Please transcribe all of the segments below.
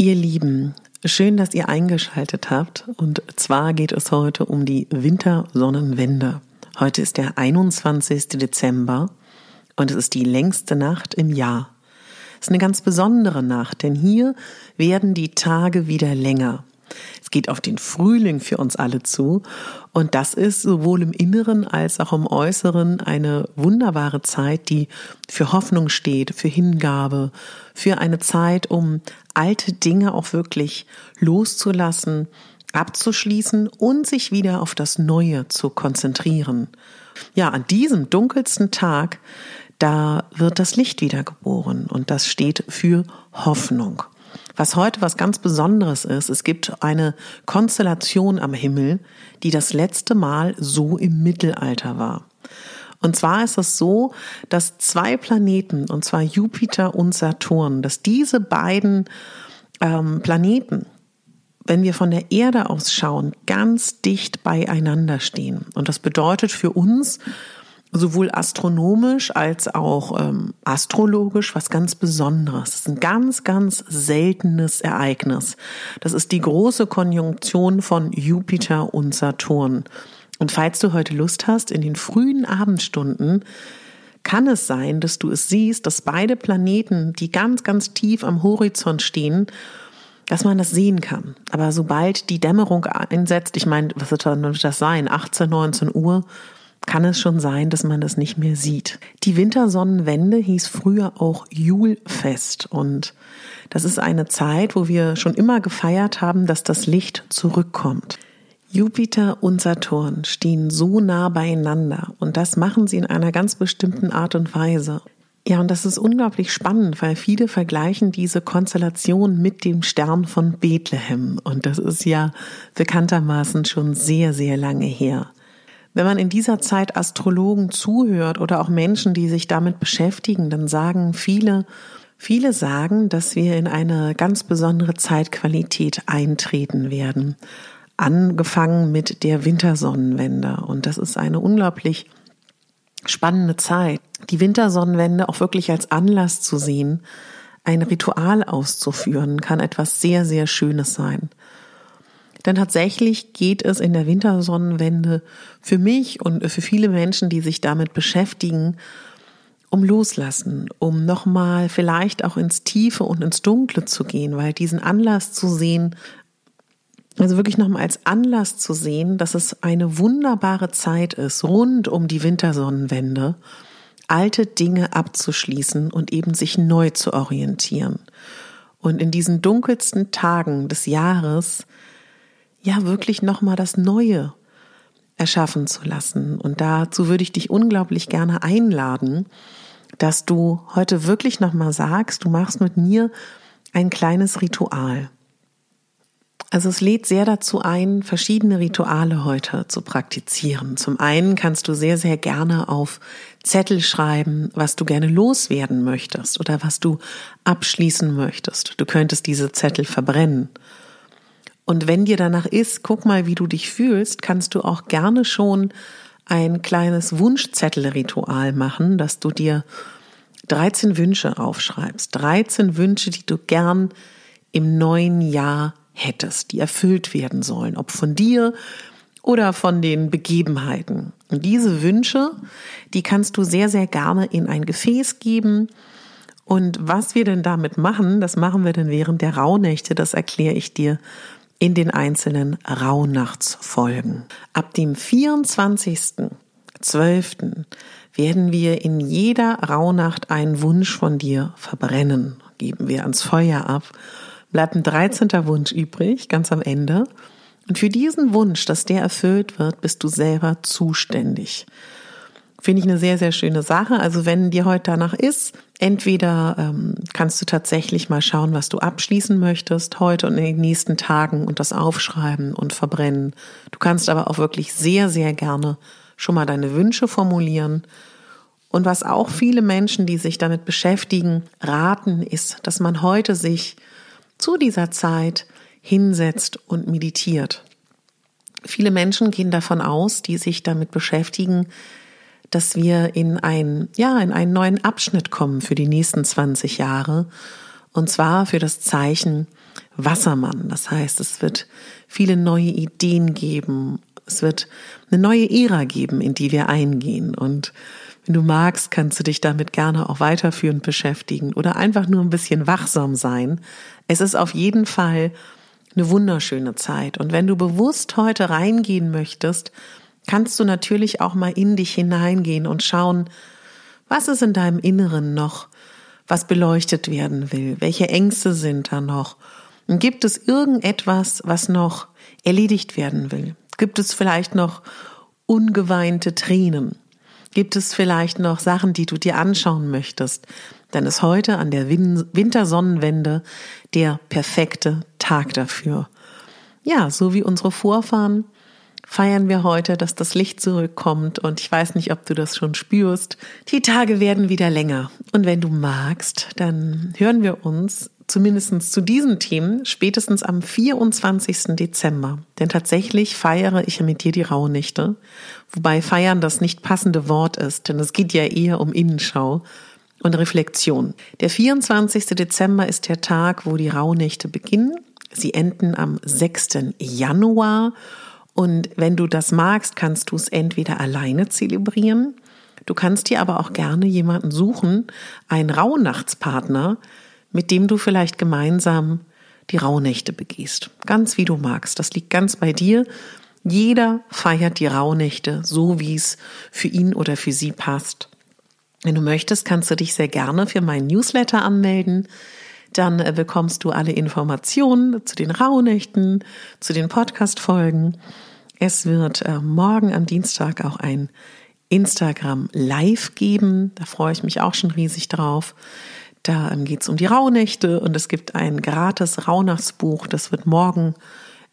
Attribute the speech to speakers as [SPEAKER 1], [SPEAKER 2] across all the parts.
[SPEAKER 1] Ihr Lieben, schön, dass ihr eingeschaltet habt. Und zwar geht es heute um die Wintersonnenwende. Heute ist der 21. Dezember und es ist die längste Nacht im Jahr. Es ist eine ganz besondere Nacht, denn hier werden die Tage wieder länger. Es geht auf den Frühling für uns alle zu und das ist sowohl im Inneren als auch im Äußeren eine wunderbare Zeit, die für Hoffnung steht, für Hingabe, für eine Zeit, um alte Dinge auch wirklich loszulassen, abzuschließen und sich wieder auf das Neue zu konzentrieren. Ja, an diesem dunkelsten Tag, da wird das Licht wiedergeboren und das steht für Hoffnung. Was heute was ganz Besonderes ist, es gibt eine Konstellation am Himmel, die das letzte Mal so im Mittelalter war. Und zwar ist es so, dass zwei Planeten, und zwar Jupiter und Saturn, dass diese beiden ähm, Planeten, wenn wir von der Erde aus schauen, ganz dicht beieinander stehen. Und das bedeutet für uns, sowohl astronomisch als auch ähm, astrologisch was ganz Besonderes. Das ist ein ganz, ganz seltenes Ereignis. Das ist die große Konjunktion von Jupiter und Saturn. Und falls du heute Lust hast, in den frühen Abendstunden kann es sein, dass du es siehst, dass beide Planeten, die ganz, ganz tief am Horizont stehen, dass man das sehen kann. Aber sobald die Dämmerung einsetzt, ich meine, was wird das sein? 18, 19 Uhr, kann es schon sein, dass man das nicht mehr sieht. Die Wintersonnenwende hieß früher auch Julfest und das ist eine Zeit, wo wir schon immer gefeiert haben, dass das Licht zurückkommt. Jupiter und Saturn stehen so nah beieinander und das machen sie in einer ganz bestimmten Art und Weise. Ja, und das ist unglaublich spannend, weil viele vergleichen diese Konstellation mit dem Stern von Bethlehem. Und das ist ja bekanntermaßen schon sehr, sehr lange her. Wenn man in dieser Zeit Astrologen zuhört oder auch Menschen, die sich damit beschäftigen, dann sagen viele, viele sagen, dass wir in eine ganz besondere Zeitqualität eintreten werden angefangen mit der Wintersonnenwende. Und das ist eine unglaublich spannende Zeit. Die Wintersonnenwende auch wirklich als Anlass zu sehen, ein Ritual auszuführen, kann etwas sehr, sehr Schönes sein. Denn tatsächlich geht es in der Wintersonnenwende für mich und für viele Menschen, die sich damit beschäftigen, um Loslassen, um nochmal vielleicht auch ins Tiefe und ins Dunkle zu gehen, weil diesen Anlass zu sehen, also wirklich nochmal als Anlass zu sehen, dass es eine wunderbare Zeit ist, rund um die Wintersonnenwende, alte Dinge abzuschließen und eben sich neu zu orientieren. Und in diesen dunkelsten Tagen des Jahres, ja, wirklich nochmal das Neue erschaffen zu lassen. Und dazu würde ich dich unglaublich gerne einladen, dass du heute wirklich nochmal sagst, du machst mit mir ein kleines Ritual. Also es lädt sehr dazu ein, verschiedene Rituale heute zu praktizieren. Zum einen kannst du sehr, sehr gerne auf Zettel schreiben, was du gerne loswerden möchtest oder was du abschließen möchtest. Du könntest diese Zettel verbrennen. Und wenn dir danach ist, guck mal, wie du dich fühlst, kannst du auch gerne schon ein kleines Wunschzettelritual machen, dass du dir 13 Wünsche aufschreibst. 13 Wünsche, die du gern im neuen Jahr hättest, die erfüllt werden sollen, ob von dir oder von den Begebenheiten. Und diese Wünsche, die kannst du sehr, sehr gerne in ein Gefäß geben. Und was wir denn damit machen, das machen wir dann während der Rauhnächte, das erkläre ich dir in den einzelnen Rauhnachtsfolgen. Ab dem 24.12. werden wir in jeder Rauhnacht einen Wunsch von dir verbrennen, geben wir ans Feuer ab bleibt ein 13. Wunsch übrig, ganz am Ende. Und für diesen Wunsch, dass der erfüllt wird, bist du selber zuständig. Finde ich eine sehr, sehr schöne Sache. Also wenn dir heute danach ist, entweder ähm, kannst du tatsächlich mal schauen, was du abschließen möchtest heute und in den nächsten Tagen und das aufschreiben und verbrennen. Du kannst aber auch wirklich sehr, sehr gerne schon mal deine Wünsche formulieren. Und was auch viele Menschen, die sich damit beschäftigen, raten, ist, dass man heute sich zu dieser Zeit hinsetzt und meditiert. Viele Menschen gehen davon aus, die sich damit beschäftigen, dass wir in ein, ja, in einen neuen Abschnitt kommen für die nächsten 20 Jahre. Und zwar für das Zeichen Wassermann. Das heißt, es wird viele neue Ideen geben. Es wird eine neue Ära geben, in die wir eingehen. Und wenn du magst, kannst du dich damit gerne auch weiterführend beschäftigen oder einfach nur ein bisschen wachsam sein. Es ist auf jeden Fall eine wunderschöne Zeit. Und wenn du bewusst heute reingehen möchtest, kannst du natürlich auch mal in dich hineingehen und schauen, was ist in deinem Inneren noch, was beleuchtet werden will, welche Ängste sind da noch. Und gibt es irgendetwas, was noch erledigt werden will? Gibt es vielleicht noch ungeweinte Tränen? Gibt es vielleicht noch Sachen, die du dir anschauen möchtest? Dann ist heute an der Wintersonnenwende der perfekte Tag dafür. Ja, so wie unsere Vorfahren feiern wir heute, dass das Licht zurückkommt und ich weiß nicht, ob du das schon spürst. Die Tage werden wieder länger und wenn du magst, dann hören wir uns zumindest zu diesen Themen spätestens am 24. Dezember. Denn tatsächlich feiere ich mit dir die Rauhnächte, wobei feiern das nicht passende Wort ist, denn es geht ja eher um Innenschau und Reflexion. Der 24. Dezember ist der Tag, wo die Rauhnächte beginnen. Sie enden am 6. Januar und wenn du das magst, kannst du es entweder alleine zelebrieren, du kannst dir aber auch gerne jemanden suchen, einen Rauhnachtspartner, mit dem du vielleicht gemeinsam die Rauhnächte begehst. Ganz wie du magst. Das liegt ganz bei dir. Jeder feiert die Rauhnächte so, wie es für ihn oder für sie passt. Wenn du möchtest, kannst du dich sehr gerne für meinen Newsletter anmelden. Dann äh, bekommst du alle Informationen zu den Rauhnächten, zu den Podcast-Folgen. Es wird äh, morgen am Dienstag auch ein Instagram Live geben. Da freue ich mich auch schon riesig drauf. Da ähm, geht es um die Rauhnächte und es gibt ein gratis Rauhnachtsbuch, das wird morgen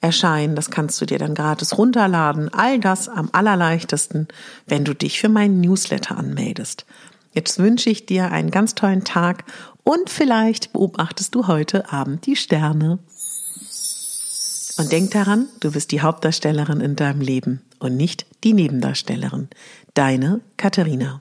[SPEAKER 1] erscheinen. Das kannst du dir dann gratis runterladen. All das am allerleichtesten, wenn du dich für meinen Newsletter anmeldest. Jetzt wünsche ich dir einen ganz tollen Tag und vielleicht beobachtest du heute Abend die Sterne. Und denk daran, du bist die Hauptdarstellerin in deinem Leben und nicht die Nebendarstellerin. Deine Katharina.